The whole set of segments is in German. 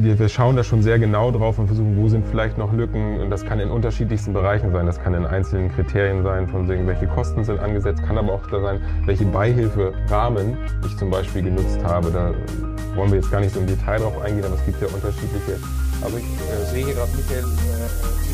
wir, wir schauen da schon sehr genau drauf und versuchen, wo sind vielleicht noch Lücken. Und das kann in unterschiedlichsten Bereichen sein. Das kann in einzelnen Kriterien sein, von wegen, welche Kosten sind angesetzt, kann aber auch da sein, welche Beihilferahmen ich zum Beispiel genutzt habe. Da wollen wir jetzt gar nicht so im Detail drauf eingehen, aber es gibt ja unterschiedliche. Aber ich äh, sehe hier gerade Michael äh,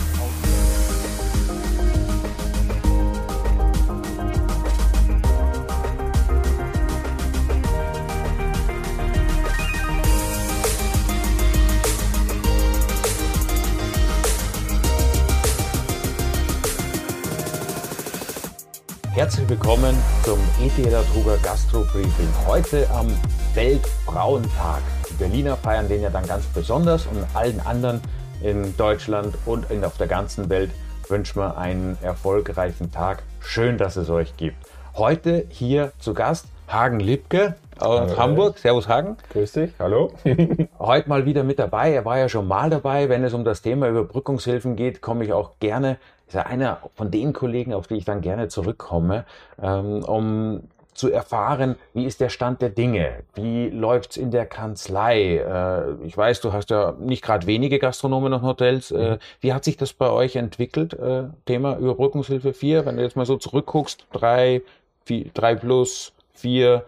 Herzlich willkommen zum ETH Truger Gastro Briefing. Heute am Weltfrauentag. Die Berliner feiern den ja dann ganz besonders und allen anderen in Deutschland und in, auf der ganzen Welt wünschen wir einen erfolgreichen Tag. Schön, dass es euch gibt. Heute hier zu Gast Hagen Lipke aus Hallo. Hamburg. Servus Hagen. Grüß dich. Hallo. Heute mal wieder mit dabei. Er war ja schon mal dabei. Wenn es um das Thema Überbrückungshilfen geht, komme ich auch gerne ist ja einer von den Kollegen, auf die ich dann gerne zurückkomme, ähm, um zu erfahren, wie ist der Stand der Dinge, wie läuft's in der Kanzlei. Äh, ich weiß, du hast ja nicht gerade wenige Gastronomen und Hotels. Äh, mhm. wie hat sich das bei euch entwickelt, äh, Thema Überbrückungshilfe 4? Wenn du jetzt mal so zurückguckst, drei, vier, drei plus, vier,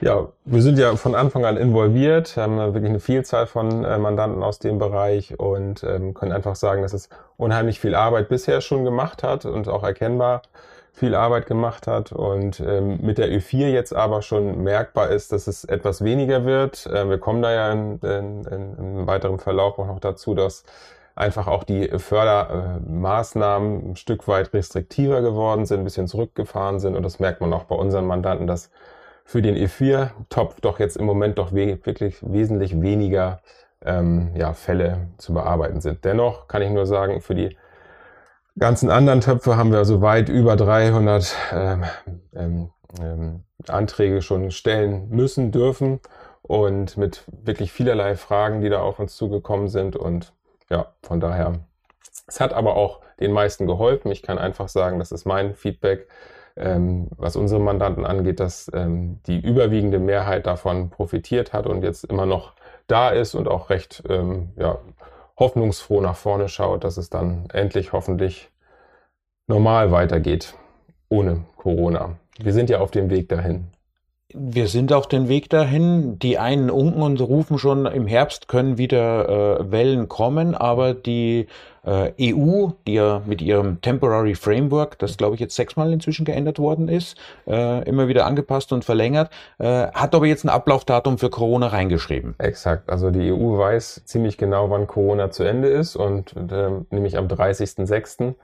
ja, wir sind ja von Anfang an involviert, haben wirklich eine Vielzahl von äh, Mandanten aus dem Bereich und ähm, können einfach sagen, dass es unheimlich viel Arbeit bisher schon gemacht hat und auch erkennbar viel Arbeit gemacht hat und ähm, mit der Ö4 jetzt aber schon merkbar ist, dass es etwas weniger wird. Äh, wir kommen da ja in, in, in, im weiteren Verlauf auch noch dazu, dass einfach auch die Fördermaßnahmen ein Stück weit restriktiver geworden sind, ein bisschen zurückgefahren sind und das merkt man auch bei unseren Mandanten, dass für den E4-Topf doch jetzt im Moment doch we wirklich wesentlich weniger ähm, ja, Fälle zu bearbeiten sind. Dennoch kann ich nur sagen, für die ganzen anderen Töpfe haben wir so weit über 300 ähm, ähm, ähm, Anträge schon stellen müssen, dürfen und mit wirklich vielerlei Fragen, die da auf uns zugekommen sind und ja, von daher, es hat aber auch den meisten geholfen. Ich kann einfach sagen, das ist mein Feedback ähm, was unsere Mandanten angeht, dass ähm, die überwiegende Mehrheit davon profitiert hat und jetzt immer noch da ist und auch recht ähm, ja, hoffnungsfroh nach vorne schaut, dass es dann endlich hoffentlich normal weitergeht ohne Corona. Wir sind ja auf dem Weg dahin. Wir sind auf dem Weg dahin. Die einen unken und rufen schon, im Herbst können wieder äh, Wellen kommen, aber die äh, EU, die ja mit ihrem Temporary Framework, das glaube ich jetzt sechsmal inzwischen geändert worden ist, äh, immer wieder angepasst und verlängert, äh, hat aber jetzt ein Ablaufdatum für Corona reingeschrieben. Exakt. Also die EU weiß ziemlich genau, wann Corona zu Ende ist und äh, nämlich am 30.06.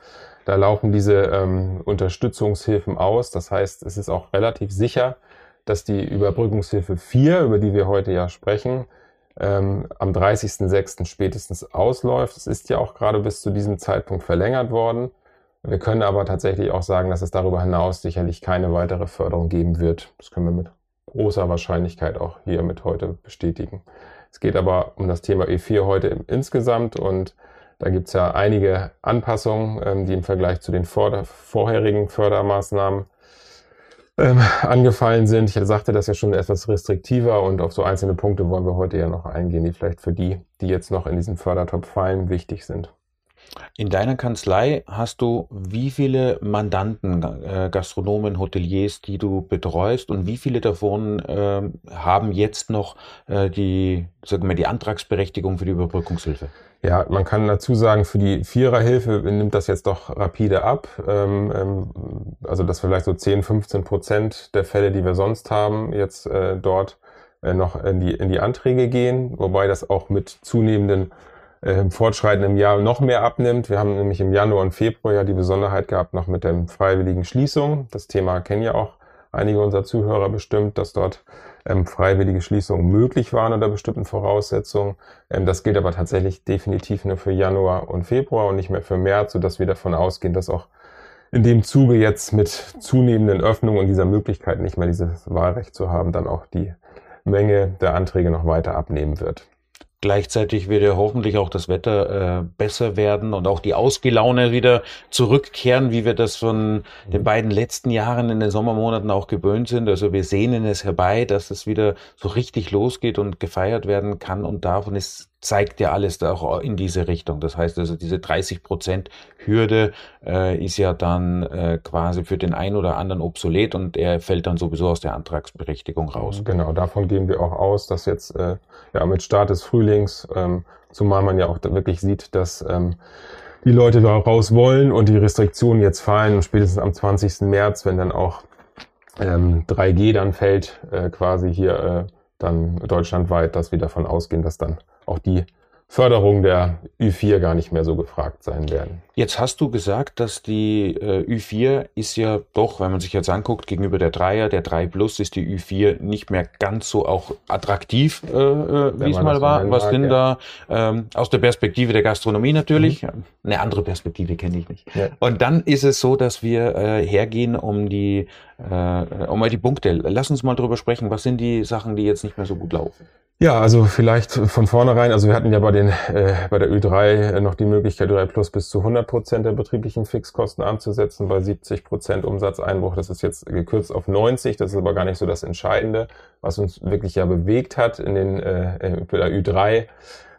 Da laufen diese ähm, Unterstützungshilfen aus. Das heißt, es ist auch relativ sicher, dass die Überbrückungshilfe 4, über die wir heute ja sprechen, ähm, am 30.06. spätestens ausläuft. Es ist ja auch gerade bis zu diesem Zeitpunkt verlängert worden. Wir können aber tatsächlich auch sagen, dass es darüber hinaus sicherlich keine weitere Förderung geben wird. Das können wir mit großer Wahrscheinlichkeit auch hier mit heute bestätigen. Es geht aber um das Thema E4 heute insgesamt und da gibt es ja einige Anpassungen, ähm, die im Vergleich zu den vorherigen Fördermaßnahmen ähm, angefallen sind. Ich sagte das ja schon etwas restriktiver und auf so einzelne Punkte wollen wir heute ja noch eingehen, die vielleicht für die, die jetzt noch in diesen Fördertopf fallen, wichtig sind. In deiner Kanzlei hast du wie viele Mandanten, äh, Gastronomen, Hoteliers, die du betreust und wie viele davon äh, haben jetzt noch äh, die, sagen wir, die Antragsberechtigung für die Überbrückungshilfe? Ja, man kann dazu sagen, für die Viererhilfe nimmt das jetzt doch rapide ab. Ähm, ähm, also dass vielleicht so 10, 15 Prozent der Fälle, die wir sonst haben, jetzt äh, dort äh, noch in die, in die Anträge gehen, wobei das auch mit zunehmenden äh, Fortschreiten im Jahr noch mehr abnimmt. Wir haben nämlich im Januar und Februar ja die Besonderheit gehabt, noch mit der freiwilligen Schließung. Das Thema kennen ja auch einige unserer Zuhörer bestimmt, dass dort ähm, freiwillige Schließungen möglich waren unter bestimmten Voraussetzungen. Ähm, das gilt aber tatsächlich definitiv nur für Januar und Februar und nicht mehr für März, sodass wir davon ausgehen, dass auch in dem Zuge jetzt mit zunehmenden Öffnungen und dieser Möglichkeit nicht mehr dieses Wahlrecht zu haben, dann auch die Menge der Anträge noch weiter abnehmen wird. Gleichzeitig wird ja hoffentlich auch das Wetter äh, besser werden und auch die Ausgelaune wieder zurückkehren, wie wir das von den beiden letzten Jahren in den Sommermonaten auch gewöhnt sind. Also wir sehnen es herbei, dass es wieder so richtig losgeht und gefeiert werden kann und darf. Und es zeigt ja alles auch in diese Richtung. Das heißt also, diese 30 Prozent Hürde äh, ist ja dann äh, quasi für den einen oder anderen obsolet und er fällt dann sowieso aus der Antragsberechtigung raus. Genau, davon gehen wir auch aus, dass jetzt äh, ja mit Start des Frühlings, ähm, zumal man ja auch wirklich sieht, dass ähm, die Leute da raus wollen und die Restriktionen jetzt fallen und spätestens am 20. März, wenn dann auch ähm, 3G dann fällt, äh, quasi hier äh, dann deutschlandweit, dass wir davon ausgehen, dass dann auch die Förderung der Ü4 gar nicht mehr so gefragt sein werden. Jetzt hast du gesagt, dass die äh, Ü4 ist ja doch, wenn man sich jetzt anguckt, gegenüber der Dreier, der 3 Plus ist die Ü4 nicht mehr ganz so auch attraktiv, äh, äh wie es mal war. Was sind ja. da ähm, aus der Perspektive der Gastronomie natürlich? Mhm. Eine andere Perspektive kenne ich nicht. Ja. Und dann ist es so, dass wir äh, hergehen, um die äh, um mal die Punkte. Lass uns mal drüber sprechen. Was sind die Sachen, die jetzt nicht mehr so gut laufen? Ja, also vielleicht von vornherein, also wir hatten ja bei den äh, bei der Ü3 noch die Möglichkeit, Ü3 Plus bis zu 100 Prozent der betrieblichen Fixkosten anzusetzen bei 70 Prozent Umsatzeinbruch. Das ist jetzt gekürzt auf 90. Das ist aber gar nicht so das Entscheidende, was uns wirklich ja bewegt hat in den äh, bei der Ü3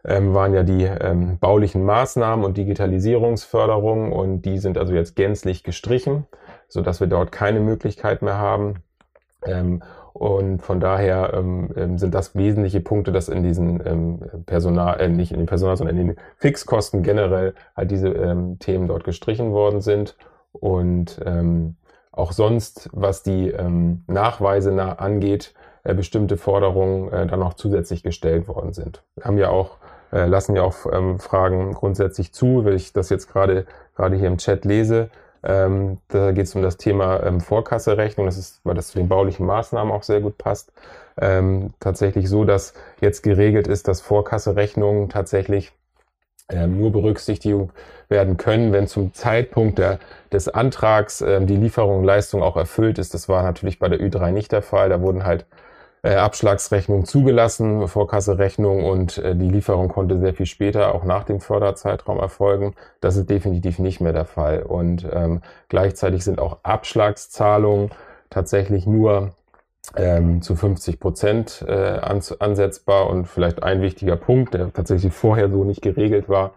ähm, waren ja die ähm, baulichen Maßnahmen und Digitalisierungsförderung und die sind also jetzt gänzlich gestrichen, so dass wir dort keine Möglichkeit mehr haben. Ähm, und von daher ähm, ähm, sind das wesentliche Punkte, dass in diesen ähm, Personal, äh, nicht in den Personal, sondern in den Fixkosten generell halt diese ähm, Themen dort gestrichen worden sind. Und ähm, auch sonst, was die ähm, Nachweise na angeht, äh, bestimmte Forderungen äh, dann noch zusätzlich gestellt worden sind. Wir haben ja auch, äh, lassen ja auch ähm, Fragen grundsätzlich zu, wenn ich das jetzt gerade gerade hier im Chat lese. Ähm, da geht es um das Thema ähm, Vorkasserechnung. Das ist, weil das zu den baulichen Maßnahmen auch sehr gut passt. Ähm, tatsächlich so, dass jetzt geregelt ist, dass Vorkasserechnungen tatsächlich ähm, nur berücksichtigt werden können, wenn zum Zeitpunkt der, des Antrags ähm, die Lieferung und Leistung auch erfüllt ist. Das war natürlich bei der Ü3 nicht der Fall. Da wurden halt äh, Abschlagsrechnung zugelassen, Vorkasserechnung und äh, die Lieferung konnte sehr viel später, auch nach dem Förderzeitraum erfolgen. Das ist definitiv nicht mehr der Fall. Und ähm, gleichzeitig sind auch Abschlagszahlungen tatsächlich nur ähm, zu 50 Prozent äh, ans ansetzbar. Und vielleicht ein wichtiger Punkt, der tatsächlich vorher so nicht geregelt war,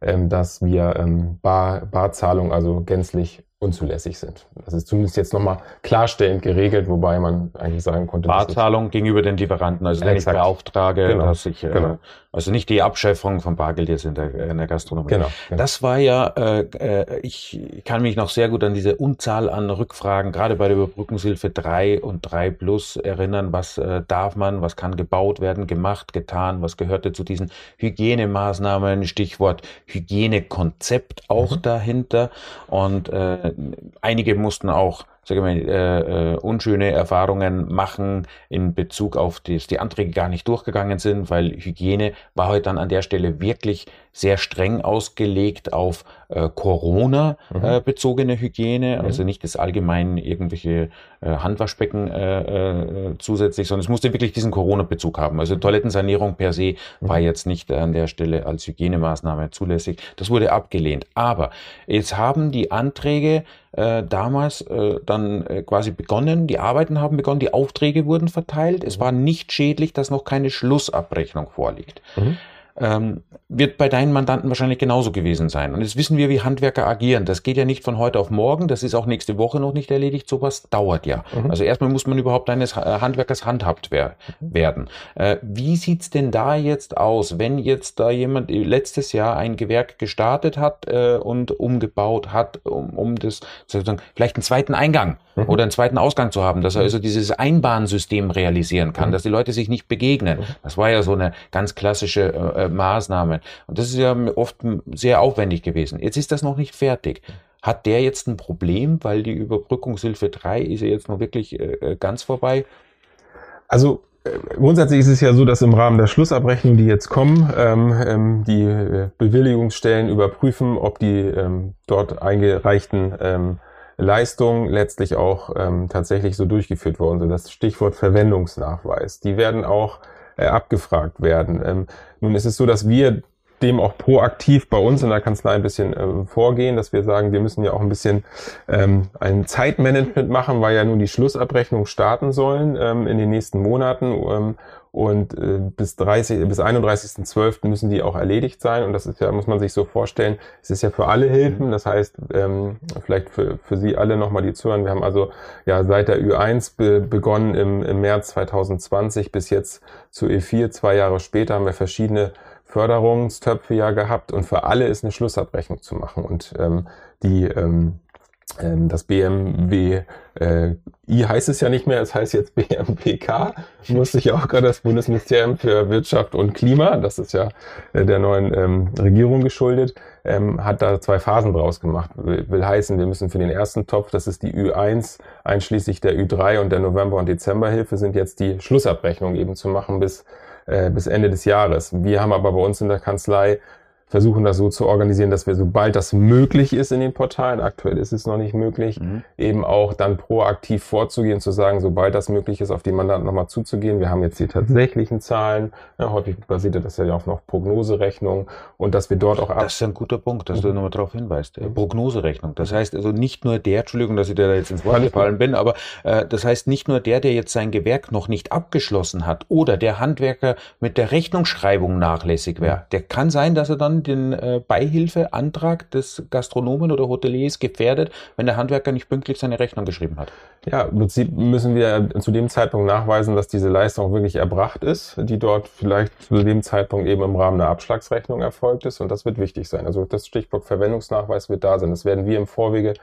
ähm, dass wir ähm, Bar, Barzahlung also gänzlich unzulässig sind. Das ist zumindest jetzt nochmal klarstellend geregelt, wobei man eigentlich sagen konnte. Barzahlung gegenüber den Lieferanten, also wenn ich beauftrage, genau. dass ich, äh, genau. also nicht die Abschöpfung von Bargeld jetzt in der, in der Gastronomie. Genau, genau. Das war ja, äh, äh, ich kann mich noch sehr gut an diese Unzahl an Rückfragen, gerade bei der Überbrückungshilfe 3 und 3 Plus erinnern, was äh, darf man, was kann gebaut werden, gemacht, getan, was gehörte zu diesen Hygienemaßnahmen, Stichwort Hygienekonzept auch mhm. dahinter und äh, einige mussten auch sage mal, äh, äh, unschöne Erfahrungen machen in Bezug auf die, die Anträge gar nicht durchgegangen sind, weil Hygiene war heute dann an der Stelle wirklich sehr streng ausgelegt auf äh, Corona mhm. äh, Hygiene, mhm. also nicht das allgemein irgendwelche äh, Handwaschbecken äh, äh, zusätzlich, sondern es musste wirklich diesen Corona-Bezug haben. Also Toilettensanierung per se mhm. war jetzt nicht an der Stelle als Hygienemaßnahme zulässig. Das wurde abgelehnt. Aber jetzt haben die Anträge äh, damals äh, dann äh, quasi begonnen, die Arbeiten haben begonnen, die Aufträge wurden verteilt. Es war nicht schädlich, dass noch keine Schlussabrechnung vorliegt. Mhm ähm, wird bei deinen Mandanten wahrscheinlich genauso gewesen sein. Und jetzt wissen wir, wie Handwerker agieren. Das geht ja nicht von heute auf morgen, das ist auch nächste Woche noch nicht erledigt. Sowas dauert ja. Mhm. Also erstmal muss man überhaupt eines Handwerkers handhabt wer werden. Äh, wie sieht's denn da jetzt aus, wenn jetzt da jemand letztes Jahr ein Gewerk gestartet hat äh, und umgebaut hat, um, um das sozusagen vielleicht einen zweiten Eingang mhm. oder einen zweiten Ausgang zu haben, dass er mhm. also dieses Einbahnsystem realisieren kann, mhm. dass die Leute sich nicht begegnen. Mhm. Das war ja so eine ganz klassische äh, Maßnahmen. Und das ist ja oft sehr aufwendig gewesen. Jetzt ist das noch nicht fertig. Hat der jetzt ein Problem, weil die Überbrückungshilfe 3 ist ja jetzt noch wirklich äh, ganz vorbei? Also äh, Grundsätzlich ist es ja so, dass im Rahmen der Schlussabrechnung, die jetzt kommen, ähm, ähm, die äh, Bewilligungsstellen überprüfen, ob die ähm, dort eingereichten ähm, Leistungen letztlich auch ähm, tatsächlich so durchgeführt worden sind. Das Stichwort Verwendungsnachweis. Die werden auch äh, abgefragt werden. Ähm, nun ist es so, dass wir dem auch proaktiv bei uns in der Kanzlei ein bisschen äh, vorgehen, dass wir sagen, wir müssen ja auch ein bisschen ähm, ein Zeitmanagement machen, weil ja nun die Schlussabrechnungen starten sollen ähm, in den nächsten Monaten. Ähm, und äh, bis 30, bis 31.12. müssen die auch erledigt sein. Und das ist ja, muss man sich so vorstellen, es ist ja für alle Hilfen. Das heißt, ähm, vielleicht für, für Sie alle nochmal die zuhören. Wir haben also ja seit der Ü1 be begonnen im, im März 2020 bis jetzt zu E4, zwei Jahre später haben wir verschiedene Förderungstöpfe ja gehabt und für alle ist eine Schlussabrechnung zu machen. Und ähm, die ähm, ähm, das BMW äh, I heißt es ja nicht mehr, es heißt jetzt BMPK, musste ich auch gerade das Bundesministerium für Wirtschaft und Klima, das ist ja äh, der neuen ähm, Regierung geschuldet, ähm, hat da zwei Phasen draus gemacht. Will, heißen, wir müssen für den ersten Topf, das ist die Ü1, einschließlich der Ü3 und der November- und Dezemberhilfe, sind jetzt die Schlussabrechnung eben zu machen bis, äh, bis Ende des Jahres. Wir haben aber bei uns in der Kanzlei versuchen das so zu organisieren, dass wir, sobald das möglich ist in den Portalen, aktuell ist es noch nicht möglich, mhm. eben auch dann proaktiv vorzugehen, zu sagen, sobald das möglich ist, auf die Mandanten nochmal zuzugehen. Wir haben jetzt die tatsächlichen Zahlen, ja, häufig basiert das ja auf noch Prognoserechnung und dass wir dort auch ab Das ist ein guter Punkt, dass mhm. du nochmal darauf hinweist. Mhm. Prognoserechnung. Das heißt also nicht nur der, Entschuldigung, dass ich dir da jetzt ins Wort gefallen bin, aber äh, das heißt nicht nur der, der jetzt sein Gewerk noch nicht abgeschlossen hat oder der Handwerker mit der Rechnungsschreibung nachlässig wäre, der kann sein, dass er dann den äh, Beihilfeantrag des Gastronomen oder Hoteliers gefährdet, wenn der Handwerker nicht pünktlich seine Rechnung geschrieben hat. Ja, im Prinzip müssen wir zu dem Zeitpunkt nachweisen, dass diese Leistung wirklich erbracht ist, die dort vielleicht zu dem Zeitpunkt eben im Rahmen der Abschlagsrechnung erfolgt ist. Und das wird wichtig sein. Also das Stichwort Verwendungsnachweis wird da sein. Das werden wir im Vorwege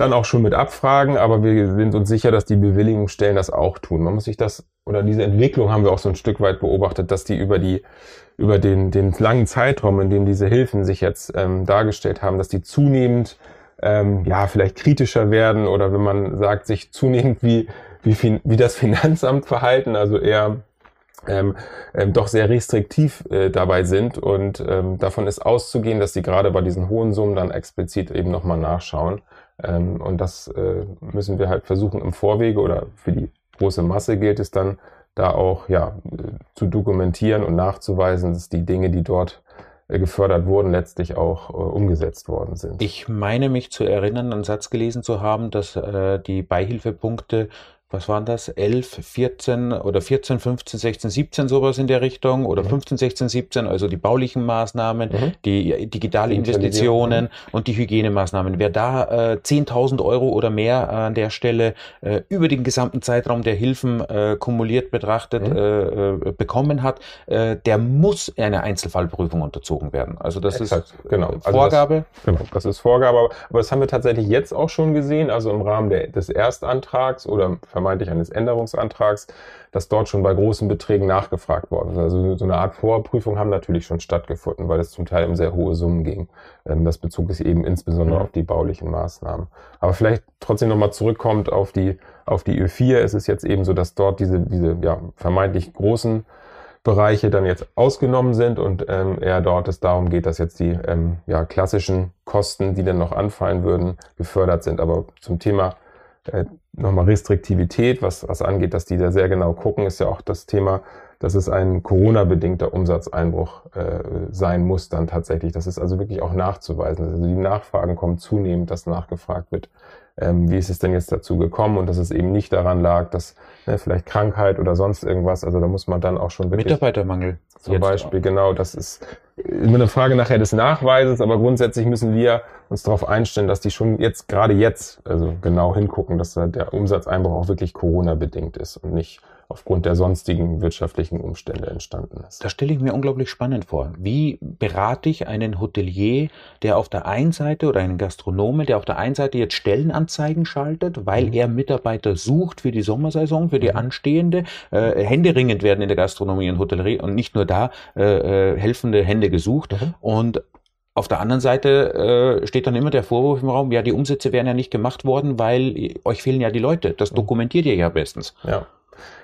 dann auch schon mit abfragen, aber wir sind uns sicher, dass die Bewilligungsstellen das auch tun. Man muss sich das, oder diese Entwicklung haben wir auch so ein Stück weit beobachtet, dass die über die, über den, den langen Zeitraum, in dem diese Hilfen sich jetzt ähm, dargestellt haben, dass die zunehmend, ähm, ja, vielleicht kritischer werden oder wenn man sagt, sich zunehmend wie, wie, wie das Finanzamt verhalten, also eher ähm, ähm, doch sehr restriktiv äh, dabei sind und ähm, davon ist auszugehen, dass sie gerade bei diesen hohen Summen dann explizit eben nochmal nachschauen. Ähm, und das äh, müssen wir halt versuchen im Vorwege oder für die große Masse gilt es dann, da auch ja, zu dokumentieren und nachzuweisen, dass die Dinge, die dort äh, gefördert wurden, letztlich auch äh, umgesetzt worden sind. Ich meine mich zu erinnern, einen Satz gelesen zu haben, dass äh, die Beihilfepunkte was waren das, 11, 14 oder 14, 15, 16, 17 sowas in der Richtung oder mhm. 15, 16, 17, also die baulichen Maßnahmen, mhm. die digitale Investitionen und die Hygienemaßnahmen. Wer da äh, 10.000 Euro oder mehr an der Stelle äh, über den gesamten Zeitraum der Hilfen äh, kumuliert betrachtet mhm. äh, äh, bekommen hat, äh, der muss einer Einzelfallprüfung unterzogen werden. Also das Exakt, ist genau. Also Vorgabe. Das, genau, das ist Vorgabe, aber das haben wir tatsächlich jetzt auch schon gesehen, also im Rahmen der, des Erstantrags oder vermeintlich eines Änderungsantrags, dass dort schon bei großen Beträgen nachgefragt worden ist. Also so eine Art Vorprüfung haben natürlich schon stattgefunden, weil es zum Teil um sehr hohe Summen ging. Ähm, das bezog sich eben insbesondere mhm. auf die baulichen Maßnahmen. Aber vielleicht trotzdem nochmal zurückkommt auf die, auf die Ö4. Es ist jetzt eben so, dass dort diese, diese ja, vermeintlich großen Bereiche dann jetzt ausgenommen sind und ähm, eher dort es darum geht, dass jetzt die ähm, ja, klassischen Kosten, die dann noch anfallen würden, gefördert sind. Aber zum Thema äh, nochmal Restriktivität, was, was angeht, dass die da sehr genau gucken, ist ja auch das Thema, dass es ein Corona-bedingter Umsatzeinbruch äh, sein muss dann tatsächlich. Das ist also wirklich auch nachzuweisen. Also die Nachfragen kommen zunehmend, dass nachgefragt wird, ähm, wie ist es denn jetzt dazu gekommen und dass es eben nicht daran lag, dass ne, vielleicht Krankheit oder sonst irgendwas, also da muss man dann auch schon wirklich... Mitarbeitermangel. Zum Beispiel, auch. genau, das ist immer eine Frage nachher des Nachweises, aber grundsätzlich müssen wir uns darauf einstellen, dass die schon jetzt, gerade jetzt, also genau hingucken, dass der Umsatzeinbruch auch wirklich Corona-bedingt ist und nicht aufgrund der sonstigen wirtschaftlichen Umstände entstanden ist. Das stelle ich mir unglaublich spannend vor. Wie berate ich einen Hotelier, der auf der einen Seite oder einen Gastronomen, der auf der einen Seite jetzt Stellenanzeigen schaltet, weil mhm. er Mitarbeiter sucht für die Sommersaison, für die mhm. anstehende, äh, händeringend werden in der Gastronomie und Hotellerie und nicht nur da äh, äh helfende Hände gesucht mhm. und auf der anderen Seite äh, steht dann immer der Vorwurf im Raum, ja, die Umsätze wären ja nicht gemacht worden, weil euch fehlen ja die Leute. Das mhm. dokumentiert ihr ja bestens. Ja.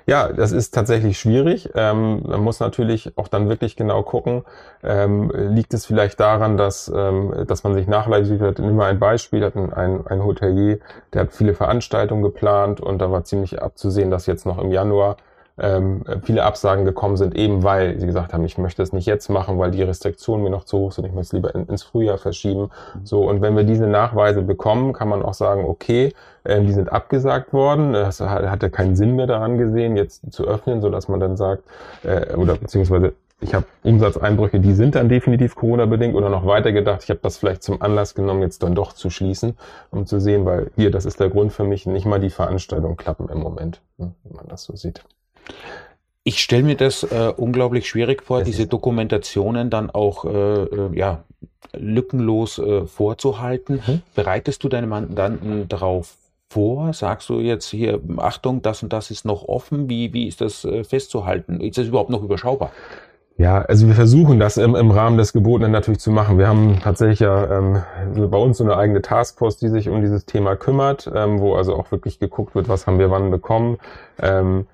Ja, das ist tatsächlich schwierig. Ähm, man muss natürlich auch dann wirklich genau gucken, ähm, liegt es vielleicht daran, dass, ähm, dass man sich nachweislich hat. Nimm mal ein Beispiel, hat ein, ein Hotelier, der hat viele Veranstaltungen geplant und da war ziemlich abzusehen, dass jetzt noch im Januar ähm, viele Absagen gekommen sind, eben weil sie gesagt haben, ich möchte es nicht jetzt machen, weil die Restriktionen mir noch zu hoch sind, ich möchte es lieber in, ins Frühjahr verschieben. So, und wenn wir diese Nachweise bekommen, kann man auch sagen, okay, äh, die sind abgesagt worden, es hatte keinen Sinn mehr daran gesehen, jetzt zu öffnen, so dass man dann sagt, äh, oder beziehungsweise ich habe Umsatzeinbrüche, die sind dann definitiv Corona-bedingt oder noch weiter gedacht, ich habe das vielleicht zum Anlass genommen, jetzt dann doch zu schließen, um zu sehen, weil hier, das ist der Grund für mich, nicht mal die Veranstaltungen klappen im Moment, hm, wenn man das so sieht. Ich stelle mir das äh, unglaublich schwierig vor, das diese Dokumentationen dann auch äh, äh, ja, lückenlos äh, vorzuhalten. Mhm. Bereitest du deine Mandanten darauf vor? Sagst du jetzt hier, Achtung, das und das ist noch offen? Wie, wie ist das äh, festzuhalten? Ist das überhaupt noch überschaubar? Ja, also wir versuchen das im, im Rahmen des Gebotenen natürlich zu machen. Wir haben tatsächlich ja ähm, bei uns so eine eigene Taskforce, die sich um dieses Thema kümmert, ähm, wo also auch wirklich geguckt wird, was haben wir wann bekommen. Ähm, ähm,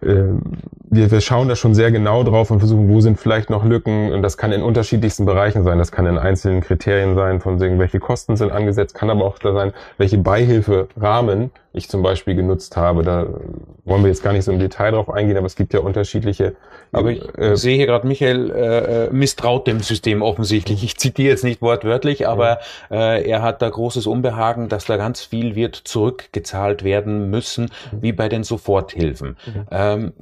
wir, wir schauen da schon sehr genau drauf und versuchen, wo sind vielleicht noch Lücken. Und das kann in unterschiedlichsten Bereichen sein. Das kann in einzelnen Kriterien sein, von wegen, welche Kosten sind angesetzt, kann aber auch da sein, welche Beihilferahmen ich zum Beispiel genutzt habe. Da wollen wir jetzt gar nicht so im Detail drauf eingehen, aber es gibt ja unterschiedliche. Aber ich äh, sehe hier gerade, Michael äh, äh, misstraut dem System offensichtlich. Ich zitiere jetzt nicht wortwörtlich, aber ja. äh, er hat da großes Unbehagen, dass da ganz viel wird zurückgezahlt werden müssen, mhm. wie bei den Soforthilfen. Mhm. Ähm,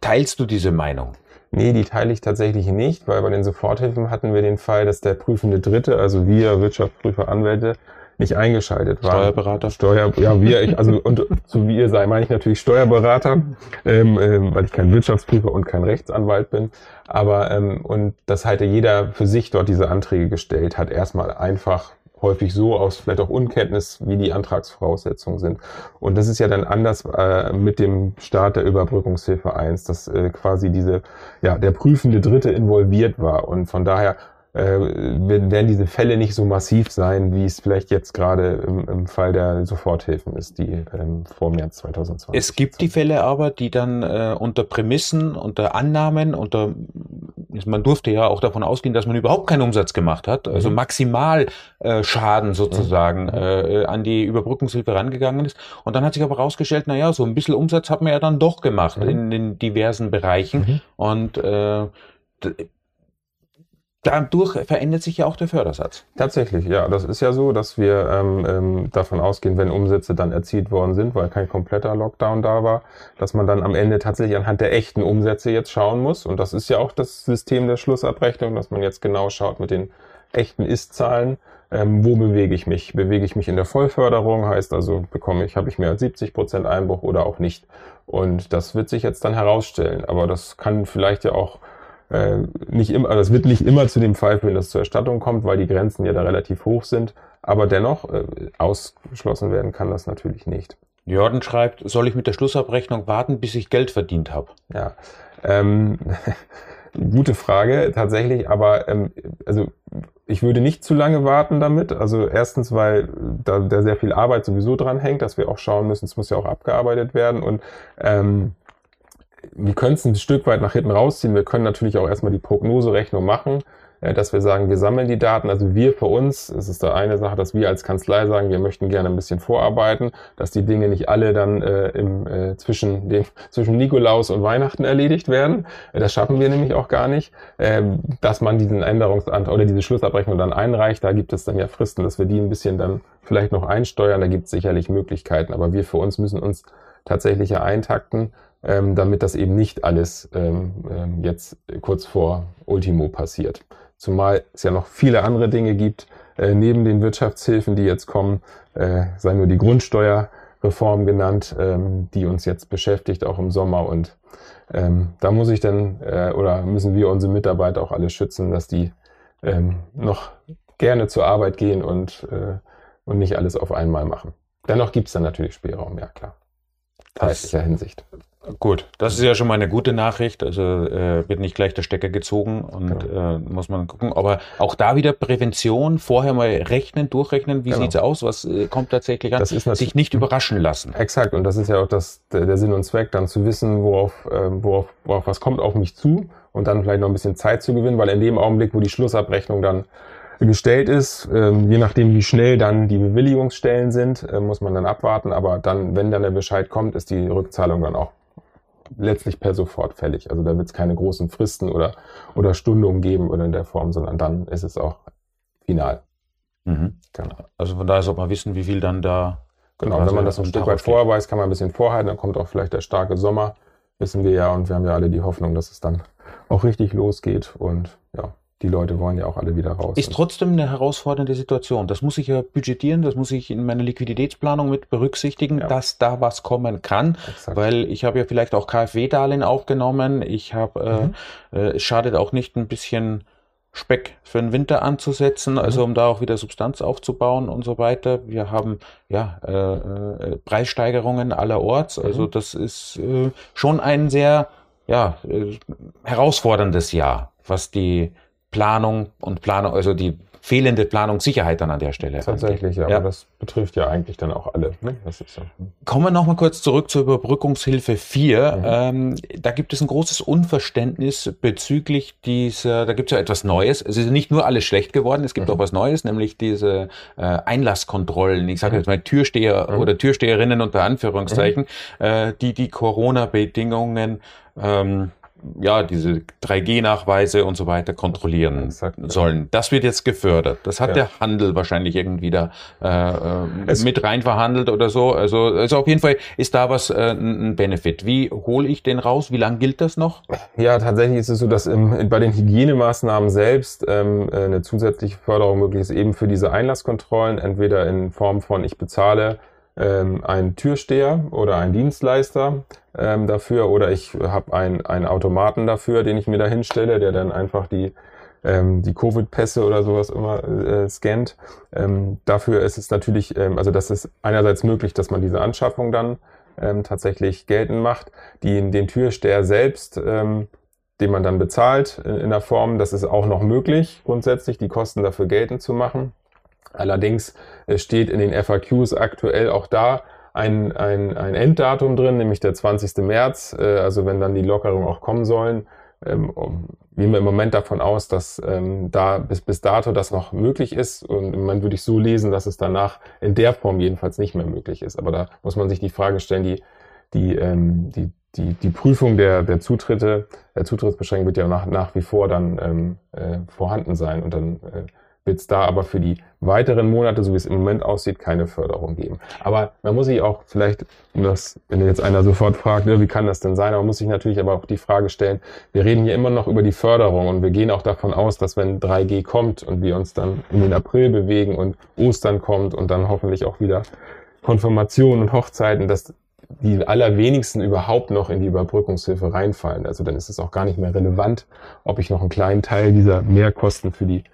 teilst du diese Meinung? Nee, die teile ich tatsächlich nicht, weil bei den Soforthilfen hatten wir den Fall, dass der prüfende Dritte, also wir Wirtschaftsprüfer, Anwälte, nicht eingeschaltet waren. Steuerberater? Steuer, ja, wir, ich, also und zu wir sei, meine ich natürlich Steuerberater, ähm, ähm, weil ich kein Wirtschaftsprüfer und kein Rechtsanwalt bin. Aber ähm, und das hatte jeder für sich dort diese Anträge gestellt hat, erstmal einfach häufig so aus vielleicht auch Unkenntnis, wie die Antragsvoraussetzungen sind. Und das ist ja dann anders äh, mit dem Start der Überbrückungshilfe 1, dass äh, quasi diese, ja, der prüfende Dritte involviert war. Und von daher äh, werden diese Fälle nicht so massiv sein, wie es vielleicht jetzt gerade im, im Fall der Soforthilfen ist, die ähm, vor März 2020. Es gibt die Fälle aber, die dann äh, unter Prämissen, unter Annahmen, unter man durfte ja auch davon ausgehen, dass man überhaupt keinen Umsatz gemacht hat, also mhm. maximal äh, Schaden sozusagen mhm. äh, an die Überbrückungshilfe rangegangen ist. Und dann hat sich aber rausgestellt, na ja, so ein bisschen Umsatz hat man ja dann doch gemacht mhm. in den diversen Bereichen. Mhm. Und äh, dadurch verändert sich ja auch der Fördersatz. Tatsächlich, ja. Das ist ja so, dass wir ähm, ähm, davon ausgehen, wenn Umsätze dann erzielt worden sind, weil kein kompletter Lockdown da war, dass man dann am Ende tatsächlich anhand der echten Umsätze jetzt schauen muss. Und das ist ja auch das System der Schlussabrechnung, dass man jetzt genau schaut mit den echten Ist-Zahlen, ähm, wo bewege ich mich? Bewege ich mich in der Vollförderung? Heißt also, bekomme ich, habe ich mehr als 70 Prozent Einbruch oder auch nicht? Und das wird sich jetzt dann herausstellen. Aber das kann vielleicht ja auch äh, nicht immer, also es wird nicht immer zu dem Fall führen, dass es zur Erstattung kommt, weil die Grenzen ja da relativ hoch sind. Aber dennoch äh, ausgeschlossen werden kann das natürlich nicht. Jordan schreibt, soll ich mit der Schlussabrechnung warten, bis ich Geld verdient habe? Ja, ähm, gute Frage tatsächlich, aber ähm, also ich würde nicht zu lange warten damit. Also erstens, weil da, da sehr viel Arbeit sowieso dran hängt, dass wir auch schauen müssen, es muss ja auch abgearbeitet werden und ähm, wir können es ein Stück weit nach hinten rausziehen. Wir können natürlich auch erstmal die Prognoserechnung machen, äh, dass wir sagen, wir sammeln die Daten. Also wir für uns, es ist da eine Sache, dass wir als Kanzlei sagen, wir möchten gerne ein bisschen vorarbeiten, dass die Dinge nicht alle dann äh, im, äh, zwischen, dem, zwischen Nikolaus und Weihnachten erledigt werden. Äh, das schaffen wir nämlich auch gar nicht. Äh, dass man diesen Änderungsantrag oder diese Schlussabrechnung dann einreicht, da gibt es dann ja Fristen, dass wir die ein bisschen dann vielleicht noch einsteuern. Da gibt es sicherlich Möglichkeiten, aber wir für uns müssen uns tatsächlich ja eintakten ähm, damit das eben nicht alles ähm, ähm, jetzt kurz vor Ultimo passiert. Zumal es ja noch viele andere Dinge gibt, äh, neben den Wirtschaftshilfen, die jetzt kommen, äh, sei nur die Grundsteuerreform genannt, ähm, die uns jetzt beschäftigt, auch im Sommer. Und ähm, da muss ich dann äh, oder müssen wir unsere Mitarbeiter auch alle schützen, dass die ähm, noch gerne zur Arbeit gehen und, äh, und nicht alles auf einmal machen. Dennoch gibt es dann natürlich Spielraum, ja klar. Zeitlicher Hinsicht. Gut, das ist ja schon mal eine gute Nachricht. Also äh, wird nicht gleich der Stecker gezogen und genau. äh, muss man gucken. Aber auch da wieder Prävention, vorher mal rechnen, durchrechnen, wie genau. sieht's aus, was äh, kommt tatsächlich an, das ist sich nicht überraschen lassen. Exakt, und das ist ja auch das, der, Sinn und Zweck, dann zu wissen, worauf, äh, worauf, worauf was kommt auf mich zu und dann vielleicht noch ein bisschen Zeit zu gewinnen, weil in dem Augenblick, wo die Schlussabrechnung dann gestellt ist. Ähm, je nachdem, wie schnell dann die Bewilligungsstellen sind, äh, muss man dann abwarten. Aber dann, wenn dann der Bescheid kommt, ist die Rückzahlung dann auch letztlich per sofort fällig. Also da wird es keine großen Fristen oder, oder Stundungen geben oder in der Form, sondern dann ist es auch final. Mhm. Genau. Also von daher sollte man wissen, wie viel dann da. Genau, wenn man das ein Stück weit vorher weiß, kann man ein bisschen vorhalten, dann kommt auch vielleicht der starke Sommer, wissen wir ja, und wir haben ja alle die Hoffnung, dass es dann auch richtig losgeht und ja, die Leute wollen ja auch alle wieder raus. Ist trotzdem eine herausfordernde Situation. Das muss ich ja budgetieren, das muss ich in meiner Liquiditätsplanung mit berücksichtigen, ja. dass da was kommen kann, Exakt. weil ich habe ja vielleicht auch KfW-Darlehen aufgenommen. Ich habe, äh, mhm. äh, es schadet auch nicht ein bisschen Speck für den Winter anzusetzen, also mhm. um da auch wieder Substanz aufzubauen und so weiter. Wir haben ja äh, äh, Preissteigerungen allerorts, also mhm. das ist äh, schon ein sehr ja äh, herausforderndes Jahr, was die Planung und Planung, also die fehlende Planungssicherheit dann an der Stelle. Tatsächlich, ja, ja. aber das betrifft ja eigentlich dann auch alle. Ne? Das ist so. Kommen wir nochmal kurz zurück zur Überbrückungshilfe 4. Mhm. Ähm, da gibt es ein großes Unverständnis bezüglich dieser, da gibt es ja etwas Neues. Es ist nicht nur alles schlecht geworden, es gibt mhm. auch was Neues, nämlich diese äh, Einlasskontrollen. Ich sage mhm. jetzt mal Türsteher mhm. oder Türsteherinnen unter Anführungszeichen, mhm. äh, die die Corona-Bedingungen ähm, ja, diese 3G-Nachweise und so weiter kontrollieren Exakt, sollen. Das wird jetzt gefördert. Das hat ja. der Handel wahrscheinlich irgendwie da äh, es mit rein verhandelt oder so. Also, also auf jeden Fall ist da was äh, ein Benefit. Wie hole ich den raus? Wie lange gilt das noch? Ja, tatsächlich ist es so, dass im, bei den Hygienemaßnahmen selbst ähm, eine zusätzliche Förderung möglich ist, eben für diese Einlasskontrollen, entweder in Form von ich bezahle ähm, einen Türsteher oder einen Dienstleister ähm, dafür oder ich habe einen, einen Automaten dafür, den ich mir da hinstelle, der dann einfach die ähm, die Covid-Pässe oder sowas immer äh, scannt. Ähm, dafür ist es natürlich, ähm, also das ist einerseits möglich, dass man diese Anschaffung dann ähm, tatsächlich geltend macht. Die, den Türsteher selbst, ähm, den man dann bezahlt in, in der Form, das ist auch noch möglich, grundsätzlich die Kosten dafür geltend zu machen. Allerdings äh, steht in den FAQs aktuell auch da ein, ein, ein Enddatum drin, nämlich der 20. März. Äh, also wenn dann die Lockerungen auch kommen sollen, ähm, gehen wir im Moment davon aus, dass ähm, da bis, bis dato das noch möglich ist. Und Moment würde ich so lesen, dass es danach in der Form jedenfalls nicht mehr möglich ist. Aber da muss man sich die Frage stellen, die, die, ähm, die, die, die Prüfung der, der Zutritte, der Zutrittsbeschränkung wird ja nach, nach wie vor dann ähm, äh, vorhanden sein. Und dann äh, wird es da aber für die weiteren Monate, so wie es im Moment aussieht, keine Förderung geben. Aber man muss sich auch vielleicht, das, wenn jetzt einer sofort fragt, ne, wie kann das denn sein, aber man muss sich natürlich aber auch die Frage stellen, wir reden hier immer noch über die Förderung und wir gehen auch davon aus, dass wenn 3G kommt und wir uns dann in den April bewegen und Ostern kommt und dann hoffentlich auch wieder Konfirmationen und Hochzeiten, dass die allerwenigsten überhaupt noch in die Überbrückungshilfe reinfallen. Also dann ist es auch gar nicht mehr relevant, ob ich noch einen kleinen Teil dieser Mehrkosten für die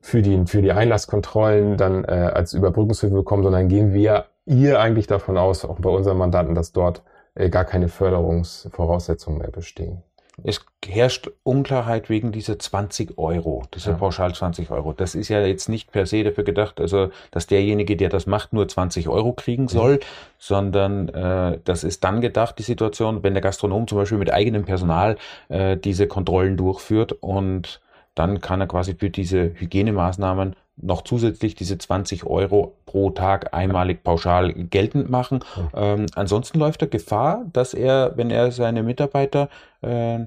für die, für die Einlasskontrollen dann äh, als Überbrückungshilfe bekommen, sondern gehen wir ihr eigentlich davon aus, auch bei unseren Mandanten, dass dort äh, gar keine Förderungsvoraussetzungen mehr bestehen. Es herrscht Unklarheit wegen dieser 20 Euro, dieser ja. Pauschal 20 Euro. Das ist ja jetzt nicht per se dafür gedacht, also dass derjenige, der das macht, nur 20 Euro kriegen soll, mhm. sondern äh, das ist dann gedacht, die Situation, wenn der Gastronom zum Beispiel mit eigenem Personal äh, diese Kontrollen durchführt und dann kann er quasi für diese Hygienemaßnahmen noch zusätzlich diese 20 Euro pro Tag einmalig pauschal geltend machen. Ähm, ansonsten läuft er Gefahr, dass er, wenn er seine Mitarbeiter äh,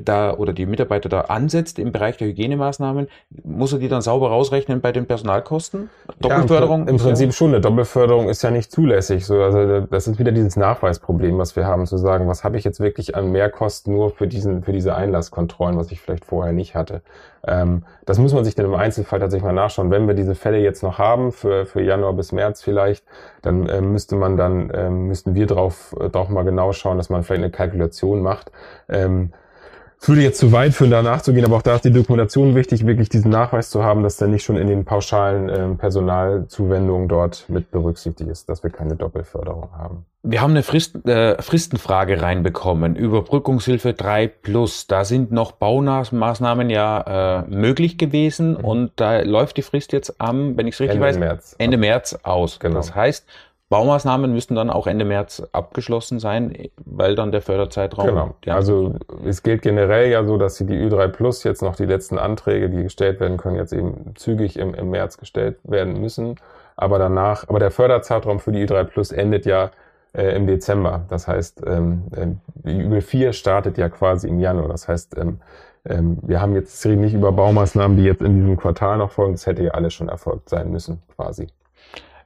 da oder die Mitarbeiter da ansetzt im Bereich der Hygienemaßnahmen, muss er die dann sauber rausrechnen bei den Personalkosten? Doppelförderung? Ja, im, Prinzip ja. schon. Eine Doppelförderung ist ja nicht zulässig. So, also das ist wieder dieses Nachweisproblem, was wir haben, zu sagen, was habe ich jetzt wirklich an Mehrkosten nur für diesen, für diese Einlasskontrollen, was ich vielleicht vorher nicht hatte. Ähm, das muss man sich dann im Einzelfall tatsächlich mal nachschauen. Wenn wir diese Fälle jetzt noch haben, für, für Januar bis März vielleicht, dann äh, müsste man dann, äh, müssten wir drauf, äh, drauf mal genau schauen, dass man vielleicht eine Kalkulation macht. Ähm, würde jetzt zu weit führen, da nachzugehen, aber auch da ist die Dokumentation wichtig, wirklich diesen Nachweis zu haben, dass der nicht schon in den pauschalen äh, Personalzuwendungen dort mit berücksichtigt ist, dass wir keine Doppelförderung haben. Wir haben eine Frist, äh, Fristenfrage reinbekommen, Überbrückungshilfe 3 Plus. Da sind noch Baumaßnahmen ja äh, möglich gewesen mhm. und da läuft die Frist jetzt am, wenn ich es richtig Ende weiß, März. Ende März aus. Genau. Das heißt, Baumaßnahmen müssten dann auch Ende März abgeschlossen sein, weil dann der Förderzeitraum. Genau. Also es gilt generell ja so, dass die Ü3 Plus jetzt noch die letzten Anträge, die gestellt werden können, jetzt eben zügig im, im März gestellt werden müssen. Aber danach, aber der Förderzeitraum für die Ü3 Plus endet ja äh, im Dezember. Das heißt, ähm, äh, Übel 4 startet ja quasi im Januar. Das heißt, ähm, ähm, wir haben jetzt nicht über Baumaßnahmen, die jetzt in diesem Quartal noch folgen. Das hätte ja alles schon erfolgt sein müssen, quasi.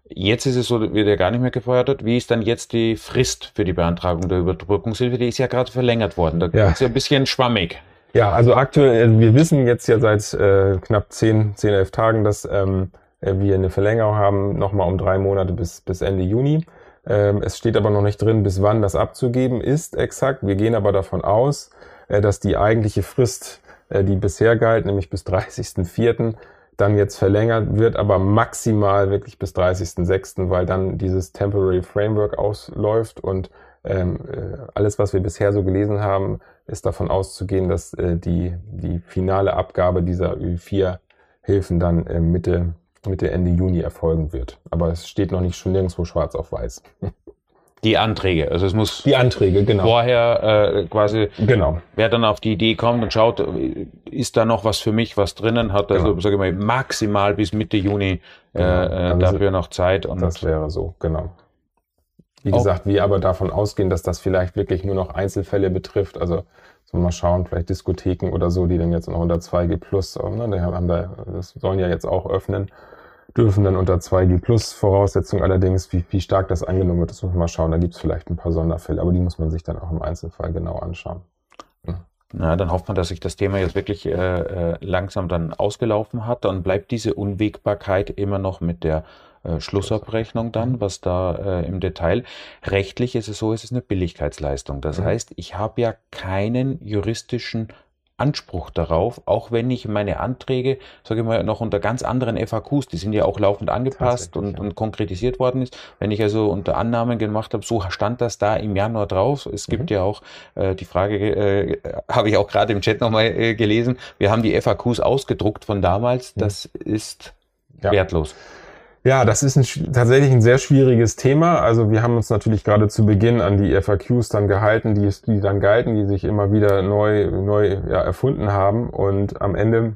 Jetzt ist es so, wird ja gar nicht mehr gefeuert. Wie ist dann jetzt die Frist für die Beantragung der Überbrückungshilfe? Die ist ja gerade verlängert worden. Da ja. ist ja ein bisschen schwammig. Ja, also aktuell, also wir wissen jetzt ja seit äh, knapp 10, 10, 11 Tagen, dass ähm, wir eine Verlängerung haben, nochmal um drei Monate bis, bis Ende Juni. Ähm, es steht aber noch nicht drin, bis wann das abzugeben ist exakt. Wir gehen aber davon aus, äh, dass die eigentliche Frist, äh, die bisher galt, nämlich bis 30.04., dann jetzt verlängert wird, aber maximal wirklich bis 30.06., weil dann dieses Temporary Framework ausläuft und ähm, äh, alles, was wir bisher so gelesen haben, ist davon auszugehen, dass äh, die, die finale Abgabe dieser Ü4-Hilfen dann äh, Mitte, Mitte, Ende Juni erfolgen wird. Aber es steht noch nicht schon nirgendwo schwarz auf weiß. Die Anträge. Also es muss die Anträge, genau. vorher äh, quasi, genau. wer dann auf die Idee kommt und schaut, ist da noch was für mich, was drinnen hat, also genau. sage ich mal, maximal bis Mitte Juni äh, genau. äh, dafür noch Zeit. Und das wäre so, genau. Wie gesagt, wir aber davon ausgehen, dass das vielleicht wirklich nur noch Einzelfälle betrifft. Also so mal schauen, vielleicht Diskotheken oder so, die dann jetzt noch unter 2G Plus, ne, die haben da, das sollen ja jetzt auch öffnen dürfen dann unter 2G Plus Voraussetzungen allerdings, wie, wie stark das angenommen wird, das muss man mal schauen. Da gibt es vielleicht ein paar Sonderfälle, aber die muss man sich dann auch im Einzelfall genau anschauen. Ja. Na, dann hofft man, dass sich das Thema jetzt wirklich äh, äh, langsam dann ausgelaufen hat. Dann bleibt diese Unwägbarkeit immer noch mit der äh, Schlussabrechnung dann, was da äh, im Detail. Rechtlich ist es so, es ist eine Billigkeitsleistung. Das mhm. heißt, ich habe ja keinen juristischen Anspruch darauf, auch wenn ich meine Anträge, sage ich mal, noch unter ganz anderen FAQs, die sind ja auch laufend angepasst und, ja. und konkretisiert worden ist. Wenn ich also unter Annahmen gemacht habe, so stand das da im Januar drauf. Es gibt mhm. ja auch äh, die Frage, äh, habe ich auch gerade im Chat nochmal äh, gelesen, wir haben die FAQs ausgedruckt von damals. Mhm. Das ist ja. wertlos. Ja, das ist ein, tatsächlich ein sehr schwieriges Thema. Also wir haben uns natürlich gerade zu Beginn an die FAQs dann gehalten, die, die dann galten, die sich immer wieder neu, neu ja, erfunden haben. Und am Ende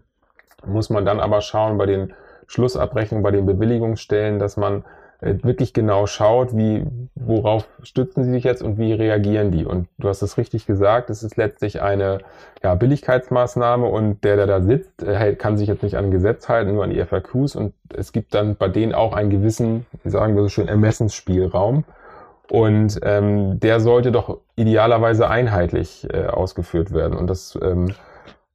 muss man dann aber schauen bei den Schlussabrechnungen, bei den Bewilligungsstellen, dass man wirklich genau schaut, wie, worauf stützen sie sich jetzt und wie reagieren die. Und du hast es richtig gesagt, es ist letztlich eine ja, Billigkeitsmaßnahme und der, der da sitzt, äh, kann sich jetzt nicht an Gesetz halten, nur an die FAQs und es gibt dann bei denen auch einen gewissen, sagen wir so schön, Ermessensspielraum. Und ähm, der sollte doch idealerweise einheitlich äh, ausgeführt werden. Und das ähm,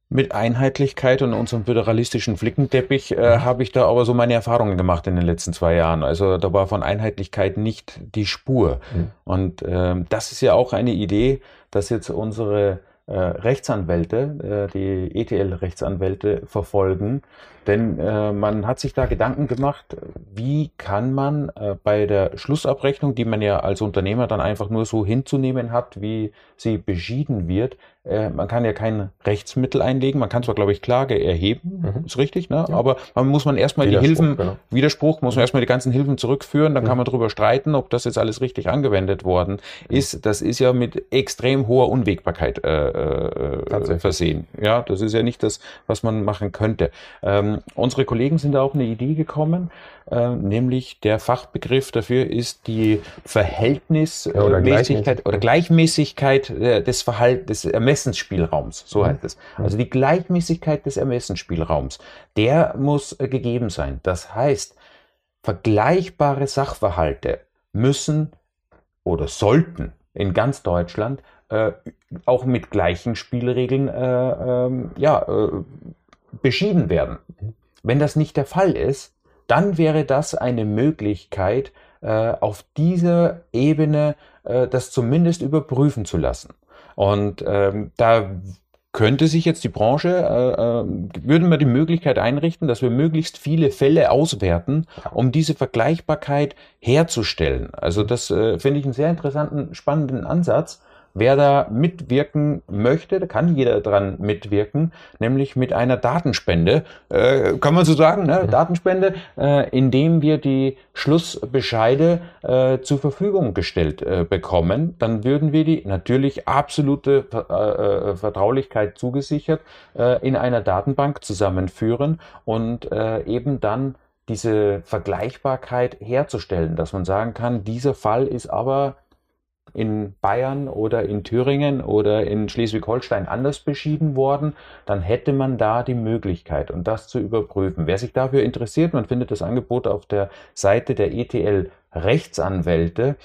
mit Einheitlichkeit und unserem föderalistischen Flickenteppich äh, habe ich da aber so meine Erfahrungen gemacht in den letzten zwei Jahren. Also da war von Einheitlichkeit nicht die Spur. Mhm. Und äh, das ist ja auch eine Idee, dass jetzt unsere äh, Rechtsanwälte, äh, die ETL-Rechtsanwälte verfolgen. Denn äh, man hat sich da Gedanken gemacht, wie kann man äh, bei der Schlussabrechnung, die man ja als Unternehmer dann einfach nur so hinzunehmen hat, wie sie beschieden wird, äh, man kann ja kein Rechtsmittel einlegen, man kann zwar, glaube ich, Klage erheben, mhm. ist richtig, ne? Ja. aber man muss man erstmal die Hilfen, genau. Widerspruch, muss man erstmal die ganzen Hilfen zurückführen, dann mhm. kann man darüber streiten, ob das jetzt alles richtig angewendet worden ist. Das ist ja mit extrem hoher Unwägbarkeit äh, äh, versehen. Ja, das ist ja nicht das, was man machen könnte. Ähm, unsere Kollegen sind da auch eine Idee gekommen, äh, nämlich der Fachbegriff dafür ist die Verhältnismäßigkeit ja, oder, Gleichmäßigkeit, oder Gleichmäßigkeit äh, des Verhaltens, des Ermessensspielraums, so mhm. heißt es. Also die Gleichmäßigkeit des Ermessensspielraums, der muss äh, gegeben sein. Das heißt, vergleichbare Sachverhalte müssen oder sollten in ganz Deutschland äh, auch mit gleichen Spielregeln äh, ähm, ja, äh, beschieden werden. Wenn das nicht der Fall ist, dann wäre das eine Möglichkeit, äh, auf dieser Ebene äh, das zumindest überprüfen zu lassen. Und ähm, da könnte sich jetzt die Branche, äh, äh, würden wir die Möglichkeit einrichten, dass wir möglichst viele Fälle auswerten, um diese Vergleichbarkeit herzustellen. Also das äh, finde ich einen sehr interessanten, spannenden Ansatz. Wer da mitwirken möchte, da kann jeder dran mitwirken, nämlich mit einer Datenspende, äh, kann man so sagen, ne? Datenspende, äh, indem wir die Schlussbescheide äh, zur Verfügung gestellt äh, bekommen. Dann würden wir die natürlich absolute äh, äh, Vertraulichkeit zugesichert in einer Datenbank zusammenführen und eben dann diese Vergleichbarkeit herzustellen, dass man sagen kann, dieser Fall ist aber in Bayern oder in Thüringen oder in Schleswig-Holstein anders beschieden worden, dann hätte man da die Möglichkeit, und das zu überprüfen. Wer sich dafür interessiert, man findet das Angebot auf der Seite der ETL Rechtsanwälte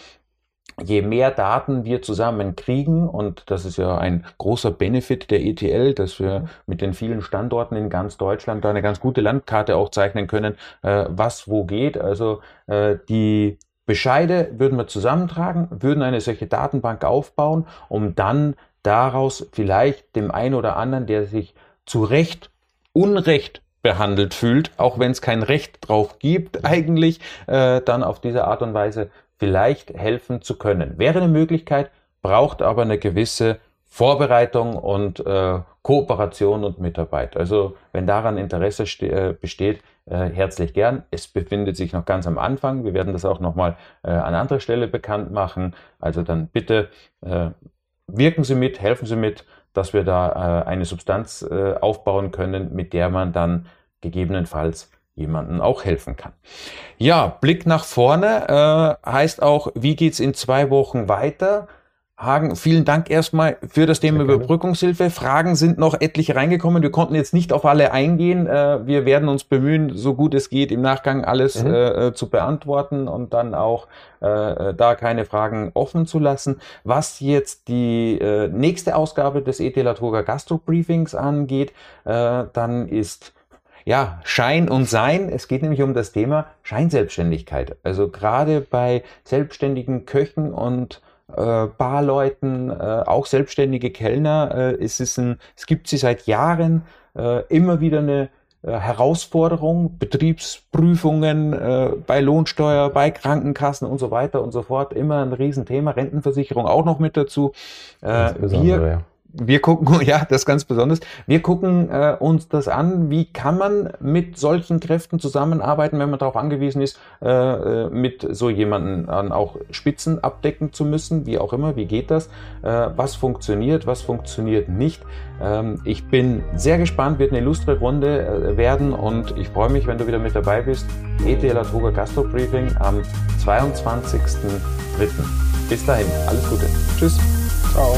je mehr Daten wir zusammen kriegen, und das ist ja ein großer Benefit der ETL, dass wir mit den vielen Standorten in ganz Deutschland da eine ganz gute Landkarte auch zeichnen können, äh, was wo geht. Also äh, die Bescheide würden wir zusammentragen, würden eine solche Datenbank aufbauen, um dann daraus vielleicht dem einen oder anderen, der sich zu Recht Unrecht behandelt fühlt, auch wenn es kein Recht drauf gibt eigentlich, äh, dann auf diese Art und Weise vielleicht helfen zu können. Wäre eine Möglichkeit, braucht aber eine gewisse Vorbereitung und äh, Kooperation und Mitarbeit. Also wenn daran Interesse äh, besteht, äh, herzlich gern. Es befindet sich noch ganz am Anfang. Wir werden das auch nochmal äh, an anderer Stelle bekannt machen. Also dann bitte äh, wirken Sie mit, helfen Sie mit, dass wir da äh, eine Substanz äh, aufbauen können, mit der man dann gegebenenfalls jemandem auch helfen kann. Ja, Blick nach vorne heißt auch, wie geht's in zwei Wochen weiter? Hagen, vielen Dank erstmal für das Thema Überbrückungshilfe. Fragen sind noch etliche reingekommen. Wir konnten jetzt nicht auf alle eingehen. Äh, wir werden uns bemühen, so gut es geht, im Nachgang alles mhm. äh, zu beantworten und dann auch äh, da keine Fragen offen zu lassen. Was jetzt die äh, nächste Ausgabe des ET Latoga Gastro Briefings angeht, äh, dann ist ja, Schein und Sein. Es geht nämlich um das Thema Scheinselbstständigkeit. Also gerade bei selbstständigen Köchen und äh, Barleuten, äh, auch selbstständige Kellner, äh, ist es ein, es gibt sie seit Jahren äh, immer wieder eine äh, Herausforderung, Betriebsprüfungen äh, bei Lohnsteuer, bei Krankenkassen und so weiter und so fort, immer ein Riesenthema, Rentenversicherung auch noch mit dazu. Wir, ja wir gucken, ja, das ganz besonders. Wir gucken äh, uns das an, wie kann man mit solchen Kräften zusammenarbeiten, wenn man darauf angewiesen ist, äh, äh, mit so jemanden dann auch Spitzen abdecken zu müssen, wie auch immer, wie geht das, äh, was funktioniert, was funktioniert nicht. Ähm, ich bin sehr gespannt, wird eine illustre Runde äh, werden und ich freue mich, wenn du wieder mit dabei bist. ETL Atoga Gastro Briefing am 22.03. Bis dahin, alles Gute. Tschüss. Ciao.